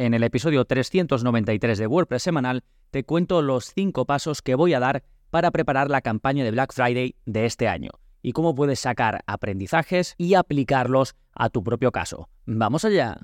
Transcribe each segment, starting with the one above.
En el episodio 393 de WordPress semanal te cuento los 5 pasos que voy a dar para preparar la campaña de Black Friday de este año y cómo puedes sacar aprendizajes y aplicarlos a tu propio caso. ¡Vamos allá!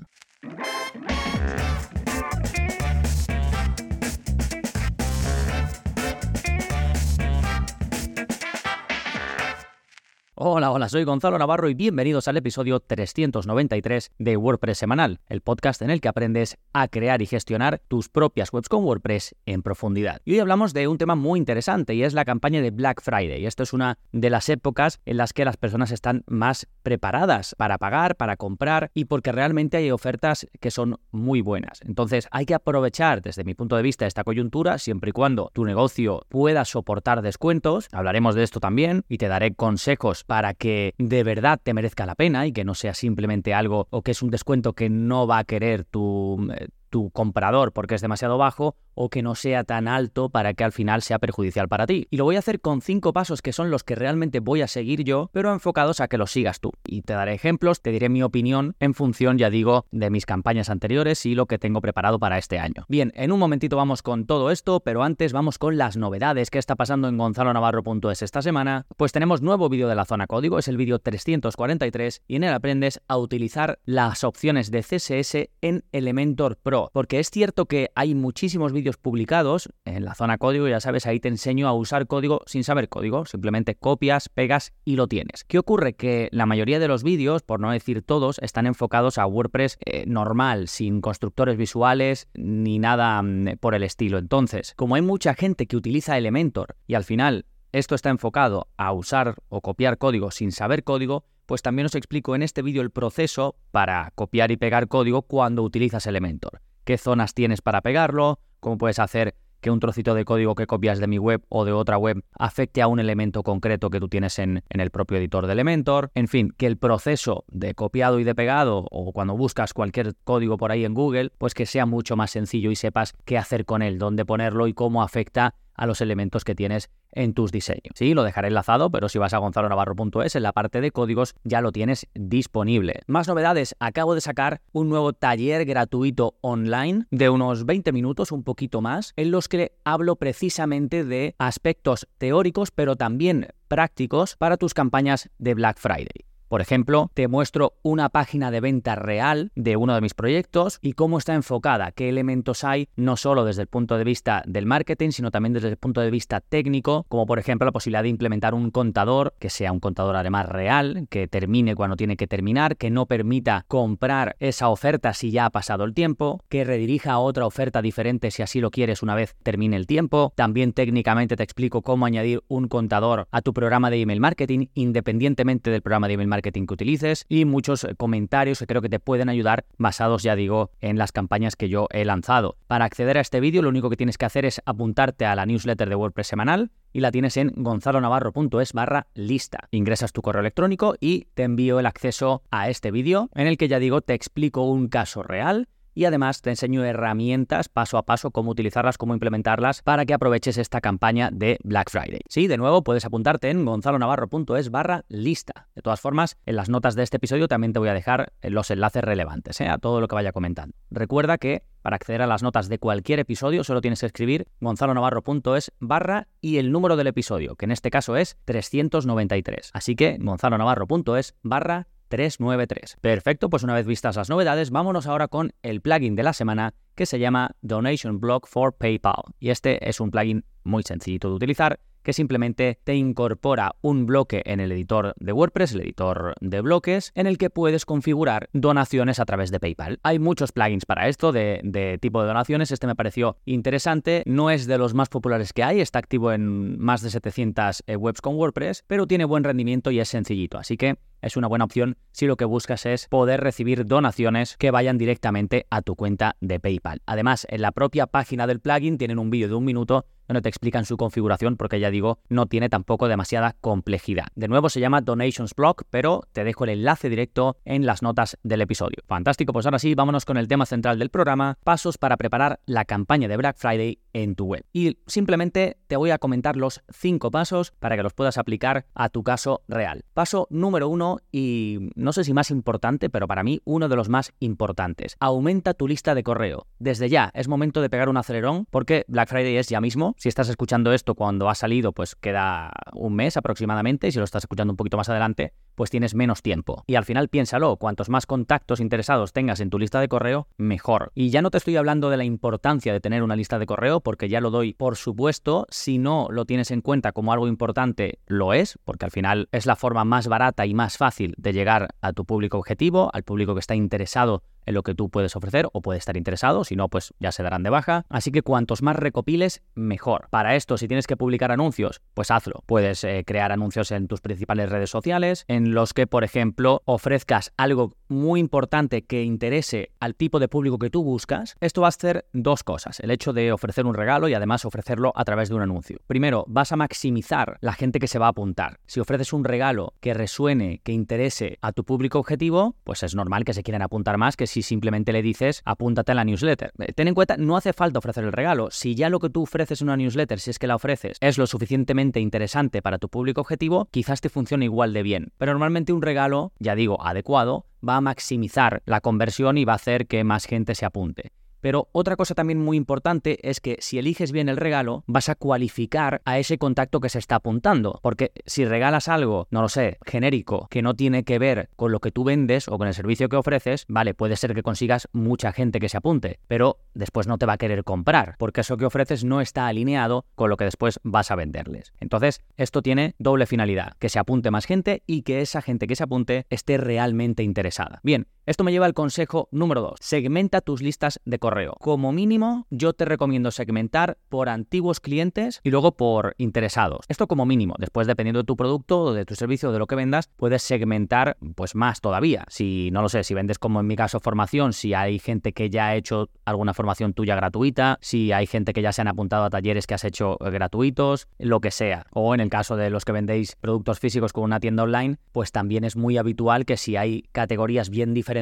Hola, hola, soy Gonzalo Navarro y bienvenidos al episodio 393 de WordPress Semanal, el podcast en el que aprendes a crear y gestionar tus propias webs con WordPress en profundidad. Y hoy hablamos de un tema muy interesante y es la campaña de Black Friday. Esto es una de las épocas en las que las personas están más preparadas para pagar, para comprar y porque realmente hay ofertas que son muy buenas. Entonces hay que aprovechar desde mi punto de vista esta coyuntura siempre y cuando tu negocio pueda soportar descuentos. Hablaremos de esto también y te daré consejos para que de verdad te merezca la pena y que no sea simplemente algo o que es un descuento que no va a querer tu, eh, tu comprador porque es demasiado bajo o que no sea tan alto para que al final sea perjudicial para ti. Y lo voy a hacer con cinco pasos que son los que realmente voy a seguir yo, pero enfocados a que los sigas tú. Y te daré ejemplos, te diré mi opinión en función, ya digo, de mis campañas anteriores y lo que tengo preparado para este año. Bien, en un momentito vamos con todo esto, pero antes vamos con las novedades que está pasando en gonzalonavarro.es esta semana. Pues tenemos nuevo vídeo de la zona código, es el vídeo 343 y en él aprendes a utilizar las opciones de CSS en Elementor Pro, porque es cierto que hay muchísimos vídeos publicados en la zona código, ya sabes, ahí te enseño a usar código sin saber código, simplemente copias, pegas y lo tienes. ¿Qué ocurre? Que la mayoría de los vídeos, por no decir todos, están enfocados a WordPress eh, normal, sin constructores visuales ni nada mm, por el estilo. Entonces, como hay mucha gente que utiliza Elementor y al final esto está enfocado a usar o copiar código sin saber código, pues también os explico en este vídeo el proceso para copiar y pegar código cuando utilizas Elementor. ¿Qué zonas tienes para pegarlo? Cómo puedes hacer que un trocito de código que copias de mi web o de otra web afecte a un elemento concreto que tú tienes en, el propio editor de Elementor. En fin, que el proceso de copiado y de pegado o cuando buscas cualquier código por ahí en Google, pues que sea mucho más sencillo y sepas qué hacer con él, dónde ponerlo y cómo afecta a los elementos que tienes en tus diseños. Sí, lo dejaré enlazado, pero si vas a gonzalonavarro.es, en la parte de códigos ya lo tienes disponible. Más novedades, acabo de sacar un nuevo taller gratuito online de unos 20 minutos, un poquito más, en los que hablo precisamente de aspectos teóricos, pero también prácticos para tus campañas de Black Friday. Por ejemplo, te muestro una página de venta real de uno de mis proyectos y cómo está enfocada, qué elementos hay, no solo desde el punto de vista del marketing, sino también desde el punto de vista técnico, como por ejemplo la posibilidad de implementar un contador, que sea un contador además real, que termine cuando tiene que terminar, que no permita comprar esa oferta si ya ha pasado el tiempo, que redirija a otra oferta diferente si así lo quieres una vez termine el tiempo. También técnicamente te explico cómo añadir un contador a tu programa de email marketing independientemente del programa de email marketing marketing que utilices y muchos eh, comentarios que creo que te pueden ayudar basados, ya digo, en las campañas que yo he lanzado. Para acceder a este vídeo lo único que tienes que hacer es apuntarte a la newsletter de WordPress semanal y la tienes en gonzalonavarro.es barra lista. Ingresas tu correo electrónico y te envío el acceso a este vídeo en el que ya digo te explico un caso real y además te enseño herramientas paso a paso, cómo utilizarlas, cómo implementarlas para que aproveches esta campaña de Black Friday. Sí, de nuevo puedes apuntarte en gonzalonavarro.es barra lista. De todas formas, en las notas de este episodio también te voy a dejar los enlaces relevantes ¿eh? a todo lo que vaya comentando. Recuerda que para acceder a las notas de cualquier episodio solo tienes que escribir gonzalonavarro.es barra y el número del episodio, que en este caso es 393. Así que gonzalonavarro.es barra 393. Perfecto, pues una vez vistas las novedades, vámonos ahora con el plugin de la semana que se llama Donation Block for PayPal. Y este es un plugin muy sencillito de utilizar que simplemente te incorpora un bloque en el editor de WordPress, el editor de bloques, en el que puedes configurar donaciones a través de PayPal. Hay muchos plugins para esto de, tipo de donaciones. Este me pareció interesante. No es de los más populares que hay. Está activo en más de 700 eh, webs con WordPress, pero tiene buen rendimiento y es sencillito. Así que es una buena opción si lo que buscas es poder recibir donaciones que vayan directamente a tu cuenta de PayPal. Además, en la propia página del plugin tienen un vídeo de un minuto donde te explican su configuración porque ya digo, no tiene tampoco demasiada complejidad. De nuevo se llama Donations Block, pero te dejo el enlace directo en las notas del episodio. Fantástico, pues ahora sí, vámonos con el tema central del programa, pasos para preparar la campaña de Black Friday en tu web. Y simplemente te voy a comentar los cinco pasos para que los puedas aplicar a tu caso real. Paso número uno y no sé si más importante, pero para mí uno de los más importantes. Aumenta tu lista de correo. Desde ya es momento de pegar un acelerón porque Black Friday es ya mismo. Si estás escuchando esto cuando ha salido, pues queda un mes aproximadamente. Y si lo estás escuchando un poquito más adelante, pues tienes menos tiempo. Y al final piénsalo, cuantos más contactos interesados tengas en tu lista de correo, mejor. Y ya no te estoy hablando de la importancia de tener una lista de correo, porque ya lo doy por supuesto. Si no lo tienes en cuenta como algo importante, lo es, porque al final es la forma más barata y más fácil de llegar a tu público objetivo, al público que está interesado en lo que tú puedes ofrecer o puede estar interesado, si no, pues ya se darán de baja. Así que cuantos más recopiles, mejor. Para esto, si tienes que publicar anuncios, pues hazlo. Puedes eh, crear anuncios en tus principales redes sociales, en los que, por ejemplo, ofrezcas algo muy importante que interese al tipo de público que tú buscas. Esto va a hacer dos cosas. El hecho de ofrecer un regalo y además ofrecerlo a través de un anuncio. Primero, vas a maximizar la gente que se va a apuntar. Si ofreces un regalo que resuene, que interese a tu público objetivo, pues es normal que se quieran apuntar más que si si simplemente le dices apúntate a la newsletter. Eh, ten en cuenta, no hace falta ofrecer el regalo. Si ya lo que tú ofreces en una newsletter, si es que la ofreces, es lo suficientemente interesante para tu público objetivo, quizás te funcione igual de bien. Pero normalmente un regalo, ya digo, adecuado, va a maximizar la conversión y va a hacer que más gente se apunte. Pero otra cosa también muy importante es que si eliges bien el regalo, vas a cualificar a ese contacto que se está apuntando. Porque si regalas algo, no lo sé, genérico, que no tiene que ver con lo que tú vendes o con el servicio que ofreces, vale, puede ser que consigas mucha gente que se apunte, pero después no te va a querer comprar, porque eso que ofreces no está alineado con lo que después vas a venderles. Entonces, esto tiene doble finalidad, que se apunte más gente y que esa gente que se apunte esté realmente interesada. Bien, esto me lleva al consejo número 2. Segmenta tus listas de correo. Como mínimo, yo te recomiendo segmentar por antiguos clientes y luego por interesados. Esto como mínimo. Después, dependiendo de tu producto, o de tu servicio, de lo que vendas, puedes segmentar pues más todavía. Si no lo sé, si vendes como en mi caso formación, si hay gente que ya ha hecho alguna formación tuya gratuita, si hay gente que ya se han apuntado a talleres que has hecho eh, gratuitos, lo que sea. O en el caso de los que vendéis productos físicos con una tienda online, pues también es muy habitual que si hay categorías bien diferentes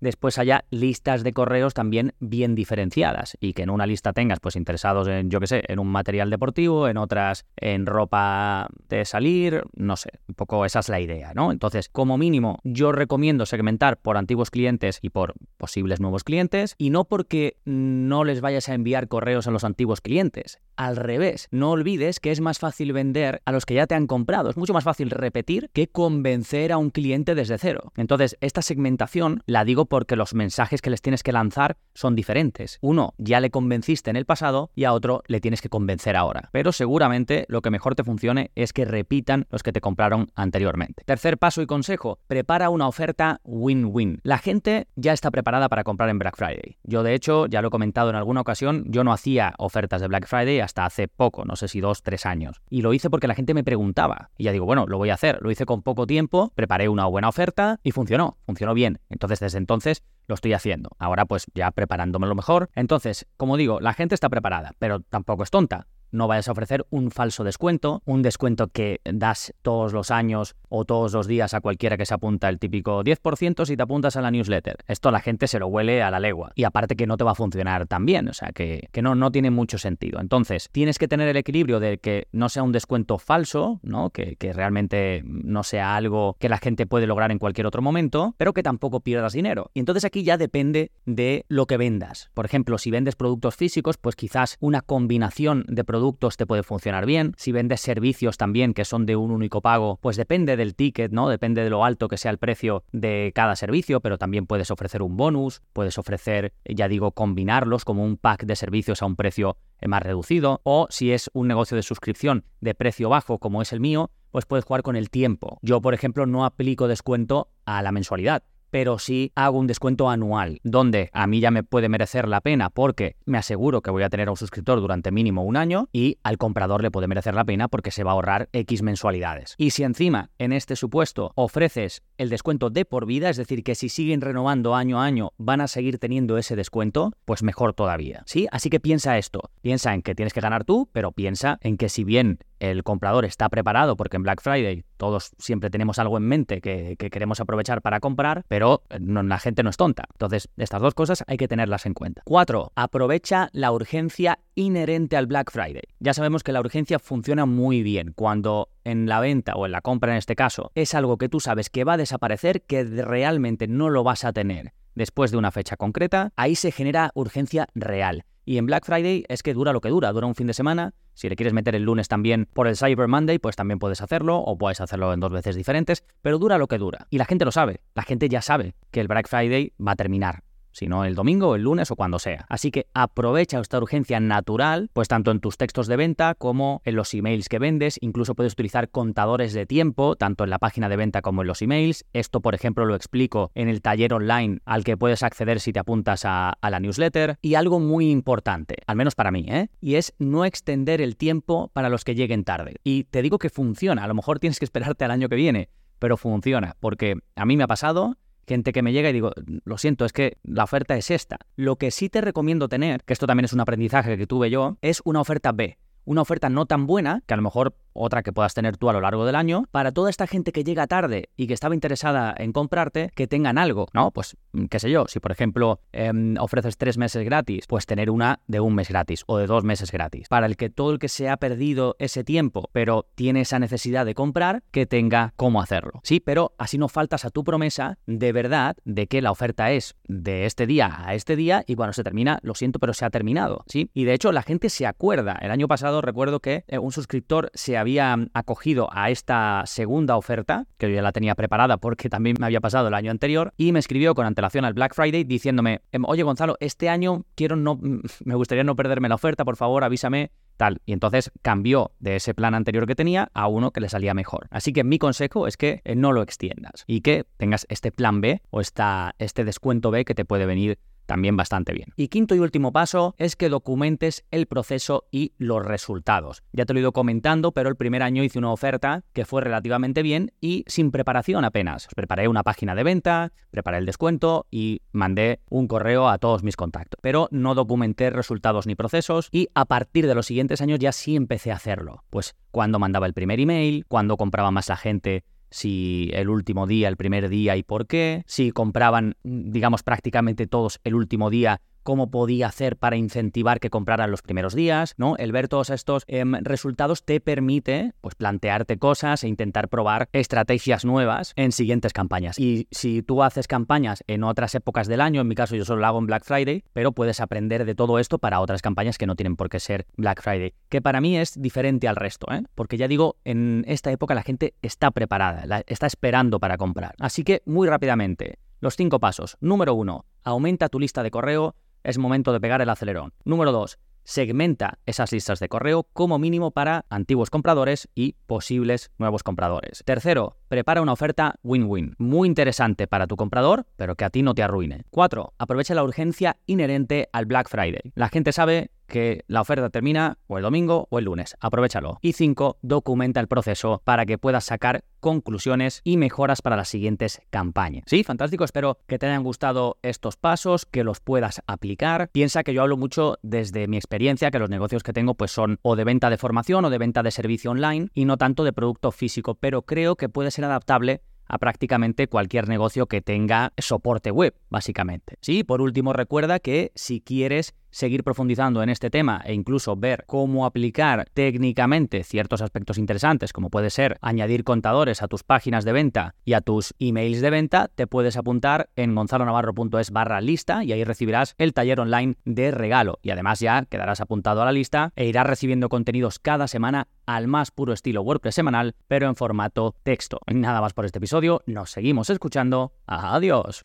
después haya listas de correos también bien diferenciadas y que en una lista tengas pues interesados en, yo que sé, en un material deportivo, en otras en ropa de salir, no sé, un poco esa es la idea, ¿no? Entonces, como mínimo, yo recomiendo segmentar por antiguos clientes y por posibles nuevos clientes y no porque no les vayas a enviar correos a los antiguos clientes, al revés, no olvides que es más fácil vender a los que ya te han comprado, es mucho más fácil repetir que convencer a un cliente desde cero. Entonces, esta segmentación la digo porque los mensajes que les tienes que lanzar son diferentes. Uno ya le convenciste en el pasado y a otro le tienes que convencer ahora. Pero seguramente lo que mejor te funcione es que repitan los que te compraron anteriormente. Tercer paso y consejo, prepara una oferta win-win. La gente ya está preparada para comprar en Black Friday. Yo de hecho, ya lo he comentado en alguna ocasión, yo no hacía ofertas de Black Friday hasta hace poco, no sé si dos, tres años. Y lo hice porque la gente me preguntaba. Y ya digo, bueno, lo voy a hacer. Lo hice con poco tiempo, preparé una buena oferta y funcionó, funcionó bien. Entonces desde entonces lo estoy haciendo. Ahora pues ya preparándome lo mejor. Entonces, como digo, la gente está preparada, pero tampoco es tonta no vayas a ofrecer un falso descuento, un descuento que das todos los años o todos los días a cualquiera que se apunta el típico 10% si te apuntas a la newsletter. Esto la gente se lo huele a la legua y aparte que no te va a funcionar tan bien, o sea que, no, no tiene mucho sentido. Entonces, tienes que tener el equilibrio de que no sea un descuento falso, ¿no? Que, que realmente no sea algo que la gente puede lograr en cualquier otro momento, pero que tampoco pierdas dinero. Y entonces aquí ya depende de lo que vendas. Por ejemplo, si vendes productos físicos, pues quizás una combinación de productos productos te puede funcionar bien. Si vendes servicios también que son de un único pago, pues depende del ticket, ¿no? Depende de lo alto que sea el precio de cada servicio, pero también puedes ofrecer un bonus, puedes ofrecer, ya digo, combinarlos como un pack de servicios a un precio más reducido. O si es un negocio de suscripción de precio bajo como es el mío, pues puedes jugar con el tiempo. Yo, por ejemplo, no aplico descuento a la mensualidad pero sí hago un descuento anual, donde a mí ya me puede merecer la pena porque me aseguro que voy a tener a un suscriptor durante mínimo un año y al comprador le puede merecer la pena porque se va a ahorrar X mensualidades. Y si encima, en este supuesto, ofreces el descuento de por vida, es decir, que si siguen renovando año a año van a seguir teniendo ese descuento, pues mejor todavía. ¿Sí? Así que piensa esto, piensa en que tienes que ganar tú, pero piensa en que si bien el comprador está preparado, porque en Black Friday todos siempre tenemos algo en mente que, queremos aprovechar para comprar, pero la gente no es tonta. Entonces, estas dos cosas hay que tenerlas en cuenta. Cuatro, aprovecha la urgencia inherente al Black Friday. Ya sabemos que la urgencia funciona muy bien cuando en la venta o en la compra en este caso es algo que tú sabes que va a desaparecer, que realmente no lo vas a tener después de una fecha concreta, ahí se genera urgencia real. Y en Black Friday es que dura lo que dura, dura un fin de semana. Si le quieres meter el lunes también por el Cyber Monday, pues también puedes hacerlo, o puedes hacerlo en dos veces diferentes, pero dura lo que dura. Y la gente lo sabe, la gente ya sabe que el Black Friday va a terminar sino el domingo, el lunes o cuando sea. Así que aprovecha esta urgencia natural, pues tanto en tus textos de venta como en los emails que vendes, incluso puedes utilizar contadores de tiempo, tanto en la página de venta como en los emails. Esto, por ejemplo, lo explico en el taller online al que puedes acceder si te apuntas a, la newsletter. Y algo muy importante, al menos para mí, ¿eh? y es no extender el tiempo para los que lleguen tarde. Y te digo que funciona, a lo mejor tienes que esperarte al año que viene, pero funciona, porque a mí me ha pasado gente que me llega y digo, lo siento, es que la oferta es esta. Lo que sí te recomiendo tener, que esto también es un aprendizaje que tuve yo, es una oferta B. Una oferta no tan buena, que a lo mejor otra que puedas tener tú a lo largo del año, para toda esta gente que llega tarde y que estaba interesada en comprarte, que tengan algo, ¿no? Pues, mm, qué sé yo, si por ejemplo em, ofreces tres meses gratis, pues tener una de un mes gratis o de dos meses gratis. Para el que todo el que se ha perdido ese tiempo, pero tiene esa necesidad de comprar, que tenga cómo hacerlo. Sí, pero así no faltas a tu promesa de verdad de que la oferta es de este día a este día y cuando se termina, lo siento, pero se ha terminado, ¿sí? Y de hecho la gente se acuerda. El año pasado recuerdo que eh, un suscriptor se había acogido a esta segunda oferta, que yo ya la tenía preparada porque también me había pasado el año anterior, y me escribió con antelación al Black Friday diciéndome, em, oye Gonzalo, este año quiero no, me gustaría no perderme la oferta, por favor avísame tal. Y entonces cambió de ese plan anterior que tenía a uno que le salía mejor. Así que mi consejo es que eh, no lo extiendas y que tengas este plan B o esta, este descuento B que te puede venir también bastante bien. Y quinto y último paso es que documentes el proceso y los resultados. Ya te lo he ido comentando, pero el primer año hice una oferta que fue relativamente bien y sin preparación apenas. Preparé una página de venta, preparé el descuento y mandé un correo a todos mis contactos. Pero no documenté resultados ni procesos y a partir de los siguientes años ya sí empecé a hacerlo. Pues cuando mandaba el primer email, cuando compraba más la gente si el último día, el primer día y por qué, si compraban, digamos, prácticamente todos el último día cómo podía hacer para incentivar que compraran los primeros días, ¿no? El ver todos estos em, resultados te permite, pues, plantearte cosas e intentar probar estrategias nuevas en siguientes campañas. Y si tú haces campañas en otras épocas del año, en mi caso yo solo lo hago en Black Friday, pero puedes aprender de todo esto para otras campañas que no tienen por qué ser Black Friday, que para mí es diferente al resto, ¿eh? Porque ya digo, en esta época la gente está preparada, está esperando para comprar. Así que muy rápidamente, los cinco pasos. Número uno, aumenta tu lista de correo es momento de pegar el acelerón. Número 2. Segmenta esas listas de correo como mínimo para antiguos compradores y posibles nuevos compradores. Tercero, prepara una oferta win-win, muy interesante para tu comprador, pero que a ti no te arruine. 4. Aprovecha la urgencia inherente al Black Friday. La gente sabe que la oferta termina o el domingo o el lunes. Aprovechalo. Y 5. Documenta el proceso para que puedas sacar conclusiones y mejoras para las siguientes campañas. Sí, fantástico. Espero que te hayan gustado estos pasos, que los puedas aplicar. Piensa que yo hablo mucho desde mi experiencia, que los negocios que tengo pues son o de venta de formación o de venta de servicio online y no tanto de producto físico, pero creo que puede ser adaptable a prácticamente cualquier negocio que tenga soporte web, básicamente. Sí, por último, recuerda que si quieres seguir profundizando en este tema e incluso ver cómo aplicar técnicamente ciertos aspectos interesantes, como puede ser añadir contadores a tus páginas de venta y a tus emails de venta, te puedes apuntar en gonzalonavarro.es barra lista y ahí recibirás el taller online de regalo. Y además ya quedarás apuntado a la lista e irás recibiendo contenidos cada semana al más puro estilo WordPress semanal, pero en formato texto. Nada más por este episodio, nos seguimos escuchando. Adiós.